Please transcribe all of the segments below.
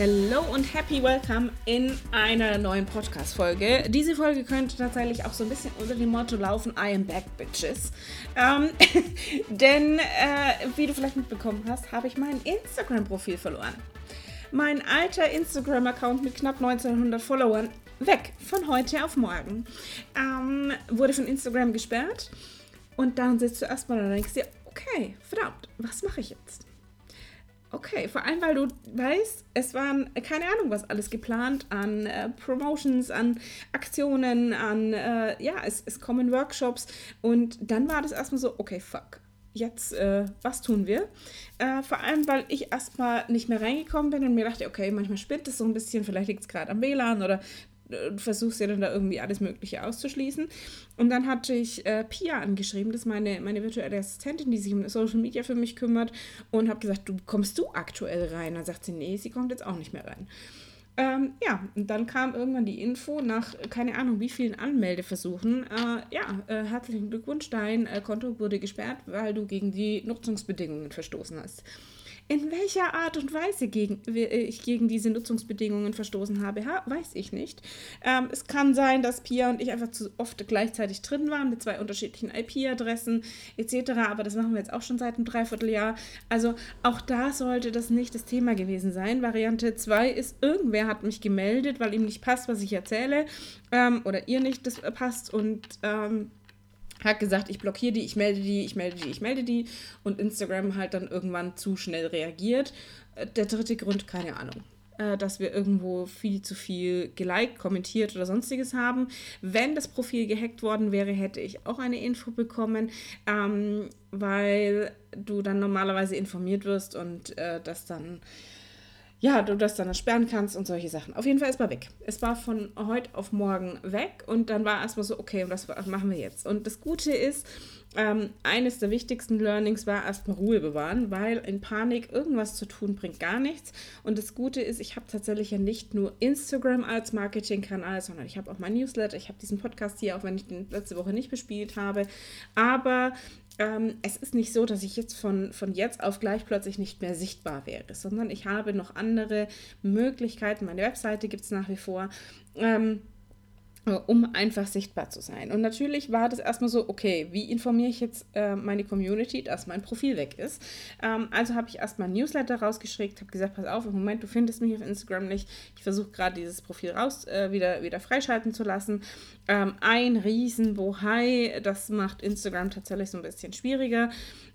Hello und happy welcome in einer neuen Podcast-Folge. Diese Folge könnte tatsächlich auch so ein bisschen unter dem Motto laufen: I am back, bitches. Ähm, denn, äh, wie du vielleicht mitbekommen hast, habe ich mein Instagram-Profil verloren. Mein alter Instagram-Account mit knapp 1900 Followern weg von heute auf morgen. Ähm, wurde von Instagram gesperrt. Und dann sitzt du erstmal und denkst dir, okay, verdammt, was mache ich jetzt? Okay, vor allem, weil du weißt, es waren keine Ahnung, was alles geplant an äh, Promotions, an Aktionen, an, äh, ja, es, es kommen Workshops und dann war das erstmal so, okay, fuck, jetzt, äh, was tun wir? Äh, vor allem, weil ich erstmal nicht mehr reingekommen bin und mir dachte, okay, manchmal spinnt es so ein bisschen, vielleicht liegt es gerade am WLAN oder du versuchst ja dann da irgendwie alles Mögliche auszuschließen. Und dann hatte ich äh, Pia angeschrieben, das ist meine, meine virtuelle Assistentin, die sich um Social Media für mich kümmert, und habe gesagt, du kommst du aktuell rein? Dann sagt sie, nee, sie kommt jetzt auch nicht mehr rein. Ähm, ja, und dann kam irgendwann die Info nach, keine Ahnung, wie vielen Anmeldeversuchen. Äh, ja, äh, herzlichen Glückwunsch, dein äh, Konto wurde gesperrt, weil du gegen die Nutzungsbedingungen verstoßen hast. In welcher Art und Weise gegen, äh, ich gegen diese Nutzungsbedingungen verstoßen habe, weiß ich nicht. Ähm, es kann sein, dass Pia und ich einfach zu oft gleichzeitig drin waren mit zwei unterschiedlichen IP-Adressen etc. Aber das machen wir jetzt auch schon seit einem Dreivierteljahr. Also auch da sollte das nicht das Thema gewesen sein. Variante 2 ist, irgendwer hat mich gemeldet, weil ihm nicht passt, was ich erzähle ähm, oder ihr nicht das passt und ähm, hat gesagt, ich blockiere die, ich melde die, ich melde die, ich melde die und Instagram halt dann irgendwann zu schnell reagiert. Äh, der dritte Grund, keine Ahnung äh, dass wir irgendwo viel zu viel geliked, kommentiert oder sonstiges haben. Wenn das Profil gehackt worden wäre, hätte ich auch eine Info bekommen, ähm, weil du dann normalerweise informiert wirst und äh, das dann ja, du das dann sperren kannst und solche Sachen. Auf jeden Fall ist mal weg. Es war von heute auf morgen weg und dann war erstmal so, okay, was machen wir jetzt? Und das Gute ist, ähm, eines der wichtigsten Learnings war erstmal Ruhe bewahren, weil in Panik irgendwas zu tun bringt gar nichts. Und das Gute ist, ich habe tatsächlich ja nicht nur Instagram als Marketingkanal, sondern ich habe auch mein Newsletter, ich habe diesen Podcast hier, auch wenn ich den letzte Woche nicht bespielt habe. Aber ähm, es ist nicht so, dass ich jetzt von, von jetzt auf gleich plötzlich nicht mehr sichtbar wäre, sondern ich habe noch andere Möglichkeiten. Meine Webseite gibt es nach wie vor. Ähm, äh, um einfach sichtbar zu sein. Und natürlich war das erstmal so, okay, wie informiere ich jetzt äh, meine Community, dass mein Profil weg ist? Ähm, also habe ich erstmal ein Newsletter rausgeschickt, habe gesagt, pass auf, im Moment, du findest mich auf Instagram nicht. Ich versuche gerade dieses Profil raus, äh, wieder, wieder freischalten zu lassen. Ähm, ein riesen Bohai, das macht Instagram tatsächlich so ein bisschen schwieriger.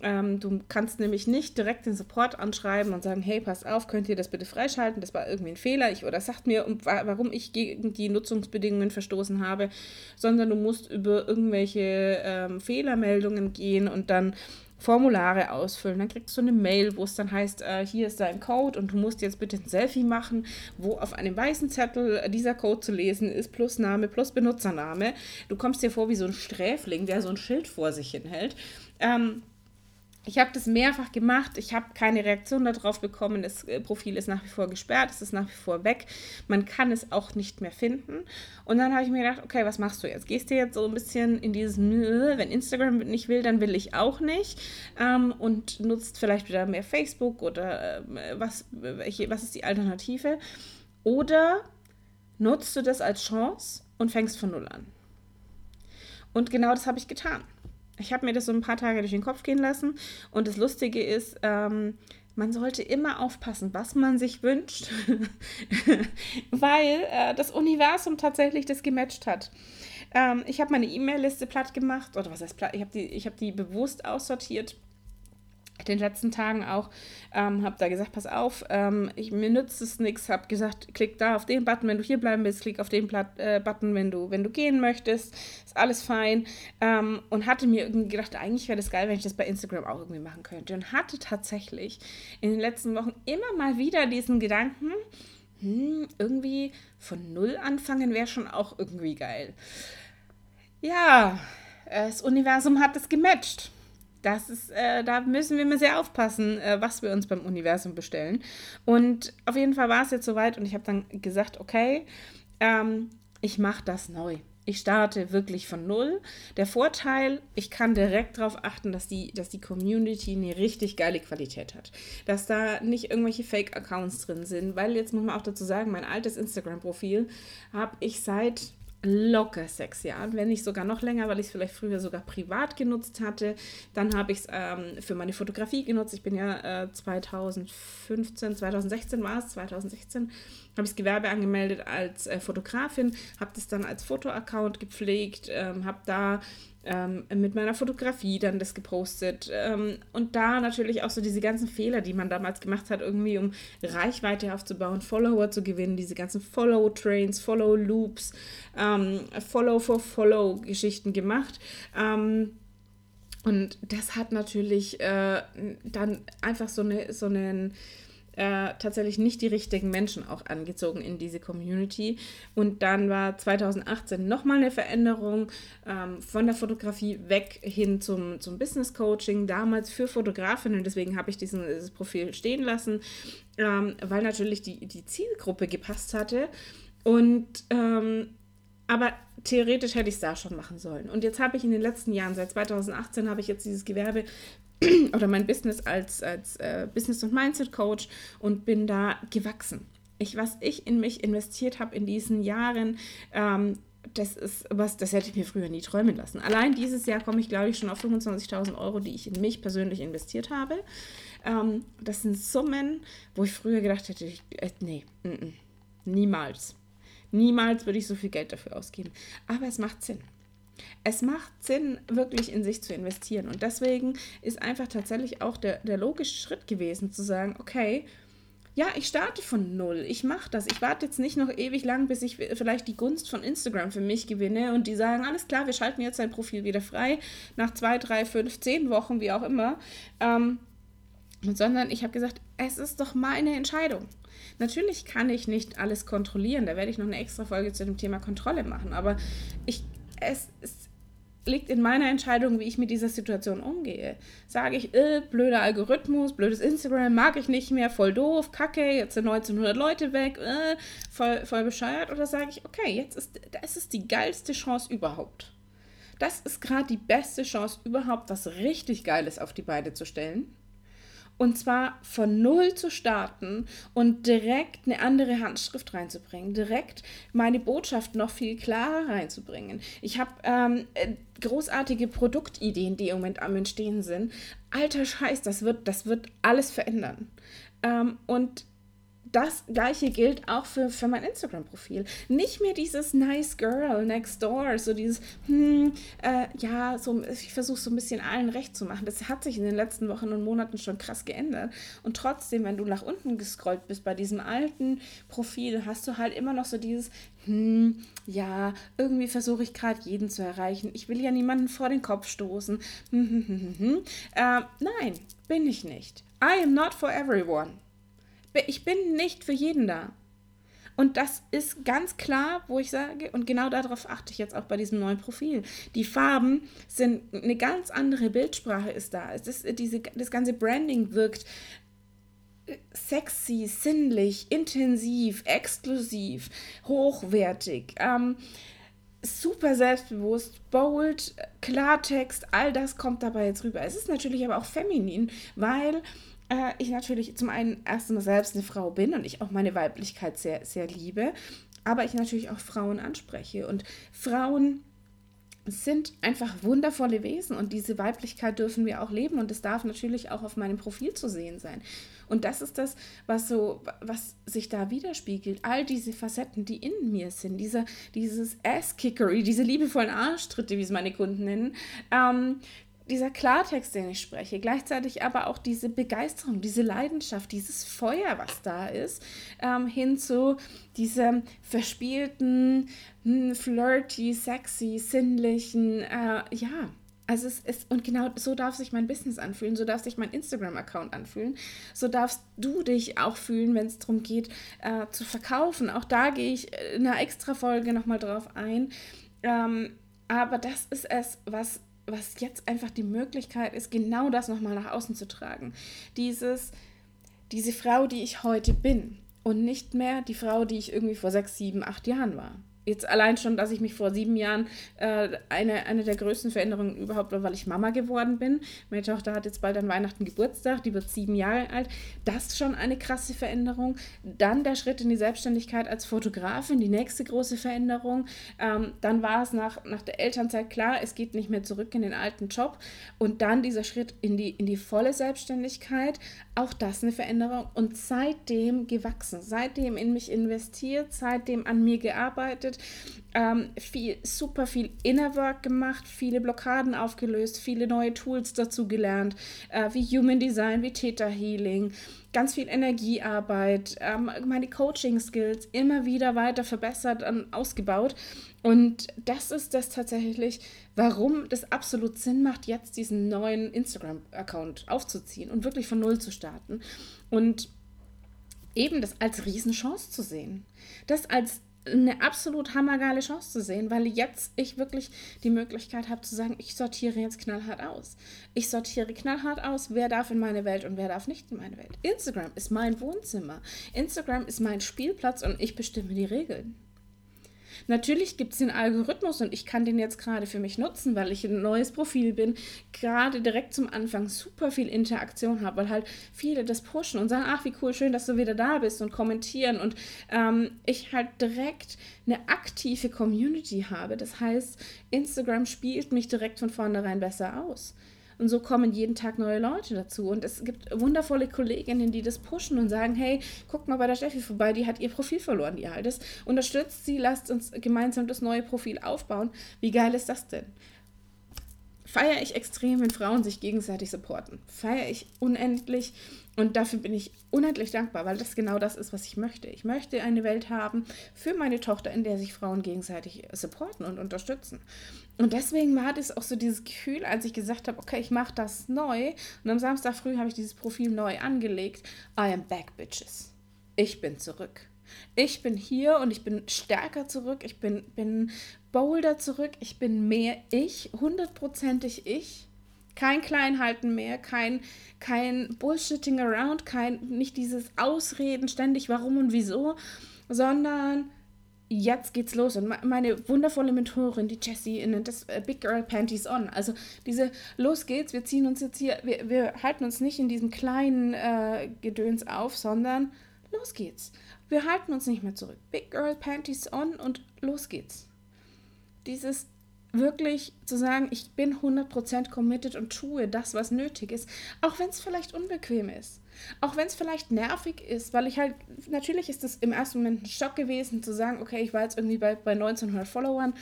Ähm, du kannst nämlich nicht direkt den Support anschreiben und sagen, hey, pass auf, könnt ihr das bitte freischalten? Das war irgendwie ein Fehler. Ich, oder sagt mir, warum ich gegen die Nutzungsbedingungen verstoßen habe, sondern du musst über irgendwelche ähm, Fehlermeldungen gehen und dann Formulare ausfüllen. Dann kriegst du eine Mail, wo es dann heißt, äh, hier ist dein Code und du musst jetzt bitte ein Selfie machen, wo auf einem weißen Zettel äh, dieser Code zu lesen ist, plus Name, plus Benutzername. Du kommst dir vor wie so ein Sträfling, der so ein Schild vor sich hinhält. Ähm, ich habe das mehrfach gemacht. Ich habe keine Reaktion darauf bekommen. Das äh, Profil ist nach wie vor gesperrt. Es ist nach wie vor weg. Man kann es auch nicht mehr finden. Und dann habe ich mir gedacht, okay, was machst du jetzt? Gehst du jetzt so ein bisschen in dieses, wenn Instagram nicht will, dann will ich auch nicht. Ähm, und nutzt vielleicht wieder mehr Facebook oder äh, was, welche, was ist die Alternative? Oder nutzt du das als Chance und fängst von Null an? Und genau das habe ich getan ich habe mir das so ein paar Tage durch den Kopf gehen lassen. Und das Lustige ist, ähm, man sollte immer aufpassen, was man sich wünscht, weil äh, das Universum tatsächlich das gematcht hat. Ähm, ich habe meine E-Mail-Liste platt gemacht, oder was heißt platt? Ich habe die, hab die bewusst aussortiert den letzten Tagen auch, ähm, habe da gesagt, pass auf, ähm, ich, mir nützt es nichts, habe gesagt, klick da auf den Button, wenn du hier bleiben willst, klick auf den Plat äh, Button, wenn du, wenn du gehen möchtest, ist alles fein. Ähm, und hatte mir irgendwie gedacht, eigentlich wäre das geil, wenn ich das bei Instagram auch irgendwie machen könnte. Und hatte tatsächlich in den letzten Wochen immer mal wieder diesen Gedanken, hm, irgendwie von Null anfangen wäre schon auch irgendwie geil. Ja, das Universum hat es gematcht das ist, äh, da müssen wir mal sehr aufpassen, äh, was wir uns beim Universum bestellen. Und auf jeden Fall war es jetzt soweit und ich habe dann gesagt, okay, ähm, ich mache das neu. Ich starte wirklich von null. Der Vorteil, ich kann direkt darauf achten, dass die, dass die Community eine richtig geile Qualität hat. Dass da nicht irgendwelche Fake-Accounts drin sind. Weil jetzt muss man auch dazu sagen, mein altes Instagram-Profil habe ich seit locker sechs Jahren, wenn nicht sogar noch länger, weil ich es vielleicht früher sogar privat genutzt hatte. Dann habe ich es ähm, für meine Fotografie genutzt. Ich bin ja äh, 2015, 2016 war es, 2016 habe ich das Gewerbe angemeldet als äh, Fotografin, habe das dann als Fotoaccount gepflegt, ähm, habe da ähm, mit meiner Fotografie dann das gepostet. Ähm, und da natürlich auch so diese ganzen Fehler, die man damals gemacht hat, irgendwie um Reichweite aufzubauen, Follower zu gewinnen, diese ganzen Follow-Trains, Follow-Loops, ähm, Follow-for-Follow-Geschichten gemacht. Ähm, und das hat natürlich äh, dann einfach so, eine, so einen äh, tatsächlich nicht die richtigen Menschen auch angezogen in diese Community. Und dann war 2018 nochmal eine Veränderung ähm, von der Fotografie weg hin zum, zum Business Coaching, damals für Fotografinnen. Deswegen habe ich diesen, dieses Profil stehen lassen, ähm, weil natürlich die, die Zielgruppe gepasst hatte. Und ähm, aber theoretisch hätte ich es da schon machen sollen. Und jetzt habe ich in den letzten Jahren, seit 2018, habe ich jetzt dieses Gewerbe oder mein Business als, als äh, Business- und Mindset-Coach und bin da gewachsen. Ich, was ich in mich investiert habe in diesen Jahren, ähm, das ist was, das hätte ich mir früher nie träumen lassen. Allein dieses Jahr komme ich, glaube ich, schon auf 25.000 Euro, die ich in mich persönlich investiert habe. Ähm, das sind Summen, wo ich früher gedacht hätte, ich, äh, nee, n -n, niemals. Niemals würde ich so viel Geld dafür ausgeben. Aber es macht Sinn es macht Sinn, wirklich in sich zu investieren. Und deswegen ist einfach tatsächlich auch der, der logische Schritt gewesen, zu sagen, okay, ja, ich starte von null. Ich mache das. Ich warte jetzt nicht noch ewig lang, bis ich vielleicht die Gunst von Instagram für mich gewinne und die sagen, alles klar, wir schalten jetzt dein Profil wieder frei, nach zwei, drei, fünf, zehn Wochen, wie auch immer. Ähm, sondern ich habe gesagt, es ist doch meine Entscheidung. Natürlich kann ich nicht alles kontrollieren, da werde ich noch eine extra Folge zu dem Thema Kontrolle machen, aber ich es, es liegt in meiner Entscheidung, wie ich mit dieser Situation umgehe. Sage ich, äh, blöder Algorithmus, blödes Instagram, mag ich nicht mehr, voll doof, kacke, jetzt sind 1900 Leute weg, äh, voll, voll bescheuert. Oder sage ich, okay, jetzt ist das ist die geilste Chance überhaupt. Das ist gerade die beste Chance überhaupt, was richtig Geiles auf die Beine zu stellen. Und zwar von Null zu starten und direkt eine andere Handschrift reinzubringen, direkt meine Botschaft noch viel klarer reinzubringen. Ich habe ähm, äh, großartige Produktideen, die im Moment am Entstehen sind. Alter Scheiß, das wird, das wird alles verändern. Ähm, und das gleiche gilt auch für, für mein Instagram-Profil. Nicht mehr dieses nice girl next door, so dieses, hm, äh, ja, so, ich versuche so ein bisschen allen recht zu machen. Das hat sich in den letzten Wochen und Monaten schon krass geändert. Und trotzdem, wenn du nach unten gescrollt bist bei diesem alten Profil, hast du halt immer noch so dieses, hm, ja, irgendwie versuche ich gerade jeden zu erreichen. Ich will ja niemanden vor den Kopf stoßen. Hm, hm, hm, hm. Äh, nein, bin ich nicht. I am not for everyone. Ich bin nicht für jeden da. Und das ist ganz klar, wo ich sage, und genau darauf achte ich jetzt auch bei diesem neuen Profil. Die Farben sind eine ganz andere Bildsprache ist da. Es ist diese, das ganze Branding wirkt sexy, sinnlich, intensiv, exklusiv, hochwertig. Ähm, super selbstbewusst, bold, Klartext, all das kommt dabei jetzt rüber. Es ist natürlich aber auch feminin, weil äh, ich natürlich zum einen erstmal selbst eine Frau bin und ich auch meine Weiblichkeit sehr, sehr liebe, aber ich natürlich auch Frauen anspreche. Und Frauen sind einfach wundervolle Wesen und diese Weiblichkeit dürfen wir auch leben und es darf natürlich auch auf meinem Profil zu sehen sein. Und das ist das, was so, was sich da widerspiegelt. All diese Facetten, die in mir sind, dieser, dieses Ass-Kickery, diese liebevollen Arschtritte, wie es meine Kunden nennen, ähm, dieser Klartext, den ich spreche, gleichzeitig aber auch diese Begeisterung, diese Leidenschaft, dieses Feuer, was da ist, ähm, hin zu diesem verspielten, hm, flirty, sexy, sinnlichen, äh, ja. Also es ist, und genau so darf sich mein Business anfühlen, so darf sich mein Instagram-Account anfühlen, so darfst du dich auch fühlen, wenn es darum geht, äh, zu verkaufen. Auch da gehe ich in einer extra Folge nochmal drauf ein. Ähm, aber das ist es, was was jetzt einfach die Möglichkeit ist, genau das nochmal nach außen zu tragen. Dieses, diese Frau, die ich heute bin und nicht mehr die Frau, die ich irgendwie vor sechs, sieben, acht Jahren war. Jetzt allein schon, dass ich mich vor sieben Jahren äh, eine, eine der größten Veränderungen überhaupt war, weil ich Mama geworden bin. Meine Tochter hat jetzt bald an Weihnachten Geburtstag, die wird sieben Jahre alt. Das ist schon eine krasse Veränderung. Dann der Schritt in die Selbstständigkeit als Fotografin, die nächste große Veränderung. Ähm, dann war es nach, nach der Elternzeit klar, es geht nicht mehr zurück in den alten Job. Und dann dieser Schritt in die, in die volle Selbstständigkeit, auch das eine Veränderung. Und seitdem gewachsen, seitdem in mich investiert, seitdem an mir gearbeitet ähm, viel, super viel Inner Work gemacht, viele Blockaden aufgelöst, viele neue Tools dazu gelernt, äh, wie Human Design, wie Theta Healing, ganz viel Energiearbeit, ähm, meine Coaching-Skills immer wieder weiter verbessert und ausgebaut. Und das ist das tatsächlich, warum das absolut Sinn macht, jetzt diesen neuen Instagram-Account aufzuziehen und wirklich von Null zu starten. Und eben das als Riesenchance zu sehen. Das als eine absolut hammergeile Chance zu sehen, weil jetzt ich wirklich die Möglichkeit habe zu sagen, ich sortiere jetzt knallhart aus. Ich sortiere knallhart aus, wer darf in meine Welt und wer darf nicht in meine Welt. Instagram ist mein Wohnzimmer. Instagram ist mein Spielplatz und ich bestimme die Regeln. Natürlich gibt es den Algorithmus und ich kann den jetzt gerade für mich nutzen, weil ich ein neues Profil bin, gerade direkt zum Anfang super viel Interaktion habe, weil halt viele das pushen und sagen, ach, wie cool, schön, dass du wieder da bist und kommentieren und ähm, ich halt direkt eine aktive Community habe. Das heißt, Instagram spielt mich direkt von vornherein besser aus. Und so kommen jeden Tag neue Leute dazu. Und es gibt wundervolle Kolleginnen, die das pushen und sagen, hey, guck mal bei der Steffi vorbei, die hat ihr Profil verloren, die altes. Unterstützt sie, lasst uns gemeinsam das neue Profil aufbauen. Wie geil ist das denn? Feiere ich extrem, wenn Frauen sich gegenseitig supporten. Feiere ich unendlich, und dafür bin ich unendlich dankbar, weil das genau das ist, was ich möchte. Ich möchte eine Welt haben für meine Tochter, in der sich Frauen gegenseitig supporten und unterstützen. Und deswegen war das auch so dieses Gefühl, als ich gesagt habe, okay, ich mache das neu. Und am Samstag früh habe ich dieses Profil neu angelegt. I am back, bitches. Ich bin zurück. Ich bin hier und ich bin stärker zurück. Ich bin, bin bolder zurück. Ich bin mehr ich, hundertprozentig ich kein Kleinhalten mehr, kein, kein Bullshitting around, kein, nicht dieses Ausreden ständig, warum und wieso, sondern jetzt geht's los. Und meine wundervolle Mentorin, die Jessie, nennt das äh, Big Girl Panties On. Also diese, los geht's, wir ziehen uns jetzt hier, wir, wir halten uns nicht in diesem kleinen äh, Gedöns auf, sondern los geht's. Wir halten uns nicht mehr zurück. Big Girl Panties On und los geht's. Dieses wirklich zu sagen, ich bin 100% committed und tue das, was nötig ist, auch wenn es vielleicht unbequem ist. Auch wenn es vielleicht nervig ist, weil ich halt, natürlich ist es im ersten Moment ein Schock gewesen, zu sagen, okay, ich war jetzt irgendwie bei, bei 1900 Followern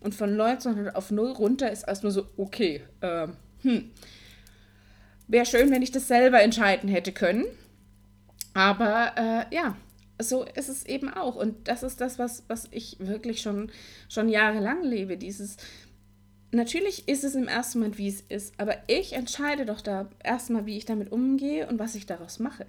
und von 1900 auf 0 runter ist erstmal so, okay, äh, hm. Wäre schön, wenn ich das selber entscheiden hätte können. Aber äh, ja, so ist es eben auch. Und das ist das, was, was ich wirklich schon, schon jahrelang lebe. Dieses, natürlich ist es im ersten Moment, wie es ist, aber ich entscheide doch da erstmal, wie ich damit umgehe und was ich daraus mache.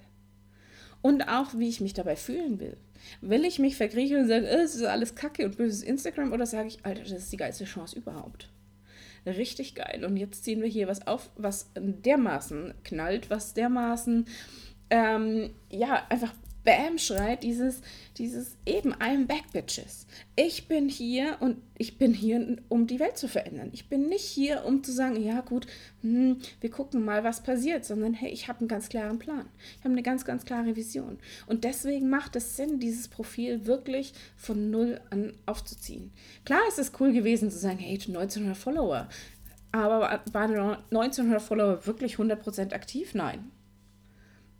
Und auch, wie ich mich dabei fühlen will. Will ich mich verkriechen und sagen, es ist alles Kacke und böses Instagram oder sage ich, Alter, das ist die geilste Chance überhaupt? Richtig geil. Und jetzt ziehen wir hier was auf, was dermaßen knallt, was dermaßen ähm, ja, einfach Bam schreit, dieses, dieses eben, I'm back, bitches. Ich bin hier und ich bin hier, um die Welt zu verändern. Ich bin nicht hier, um zu sagen, ja gut, hm, wir gucken mal, was passiert, sondern hey, ich habe einen ganz klaren Plan. Ich habe eine ganz, ganz klare Vision. Und deswegen macht es Sinn, dieses Profil wirklich von null an aufzuziehen. Klar ist es cool gewesen zu sagen, hey, 1900 Follower. Aber waren 1900 Follower wirklich 100% aktiv? Nein.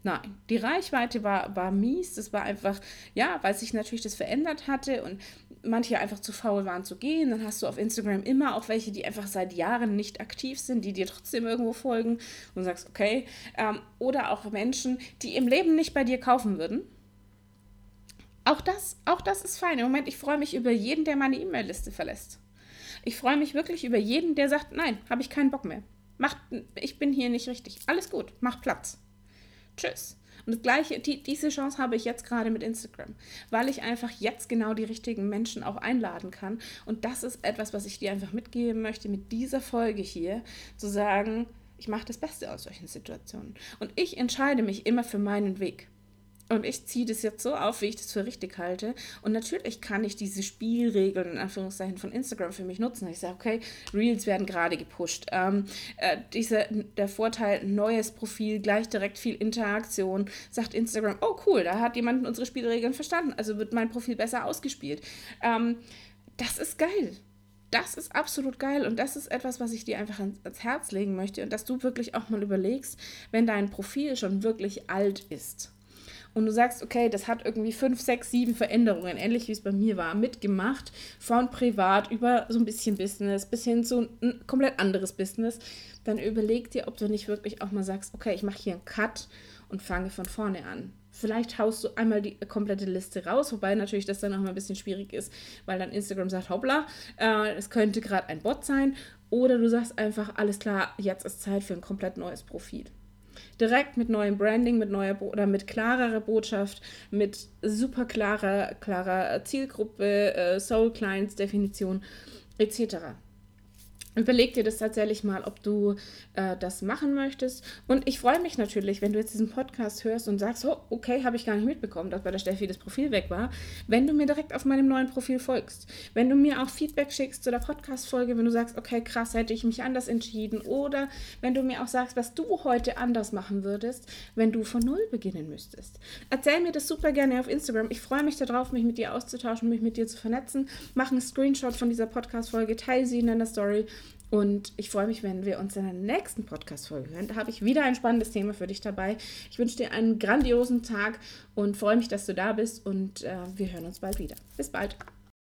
Nein, die Reichweite war, war mies. Das war einfach, ja, weil sich natürlich das verändert hatte und manche einfach zu faul waren zu gehen. Dann hast du auf Instagram immer auch welche, die einfach seit Jahren nicht aktiv sind, die dir trotzdem irgendwo folgen und sagst, okay. Ähm, oder auch Menschen, die im Leben nicht bei dir kaufen würden. Auch das, auch das ist fein. Im Moment, ich freue mich über jeden, der meine E-Mail-Liste verlässt. Ich freue mich wirklich über jeden, der sagt, nein, habe ich keinen Bock mehr. Macht, ich bin hier nicht richtig. Alles gut, mach Platz. Tschüss. Und das gleiche, die, diese Chance habe ich jetzt gerade mit Instagram, weil ich einfach jetzt genau die richtigen Menschen auch einladen kann. Und das ist etwas, was ich dir einfach mitgeben möchte mit dieser Folge hier, zu sagen, ich mache das Beste aus solchen Situationen. Und ich entscheide mich immer für meinen Weg. Und ich ziehe das jetzt so auf, wie ich das für richtig halte. Und natürlich kann ich diese Spielregeln in Anführungszeichen von Instagram für mich nutzen. Ich sage, okay, Reels werden gerade gepusht. Ähm, äh, diese, der Vorteil, neues Profil, gleich direkt viel Interaktion, sagt Instagram, oh cool, da hat jemand unsere Spielregeln verstanden, also wird mein Profil besser ausgespielt. Ähm, das ist geil. Das ist absolut geil und das ist etwas, was ich dir einfach ans Herz legen möchte und dass du wirklich auch mal überlegst, wenn dein Profil schon wirklich alt ist und du sagst, okay, das hat irgendwie fünf, sechs, sieben Veränderungen, ähnlich wie es bei mir war, mitgemacht, von privat über so ein bisschen Business bis hin zu ein komplett anderes Business, dann überleg dir, ob du nicht wirklich auch mal sagst, okay, ich mache hier einen Cut und fange von vorne an. Vielleicht haust du einmal die komplette Liste raus, wobei natürlich das dann auch mal ein bisschen schwierig ist, weil dann Instagram sagt, hoppla, äh, es könnte gerade ein Bot sein. Oder du sagst einfach, alles klar, jetzt ist Zeit für ein komplett neues Profil direkt mit neuem Branding, mit neuer Bo oder mit klarerer Botschaft, mit super klarer, klarer Zielgruppe, äh, Soul Clients Definition etc. Überleg dir das tatsächlich mal, ob du äh, das machen möchtest. Und ich freue mich natürlich, wenn du jetzt diesen Podcast hörst und sagst, oh, okay, habe ich gar nicht mitbekommen, dass bei der Steffi das Profil weg war, wenn du mir direkt auf meinem neuen Profil folgst. Wenn du mir auch Feedback schickst zu der Podcast-Folge, wenn du sagst, okay, krass, hätte ich mich anders entschieden. Oder wenn du mir auch sagst, was du heute anders machen würdest, wenn du von Null beginnen müsstest. Erzähl mir das super gerne auf Instagram. Ich freue mich darauf, mich mit dir auszutauschen, mich mit dir zu vernetzen. Mach einen Screenshot von dieser Podcast-Folge, teile sie in deiner Story und ich freue mich, wenn wir uns in der nächsten Podcast-Folge hören. Da habe ich wieder ein spannendes Thema für dich dabei. Ich wünsche dir einen grandiosen Tag und freue mich, dass du da bist und äh, wir hören uns bald wieder. Bis bald.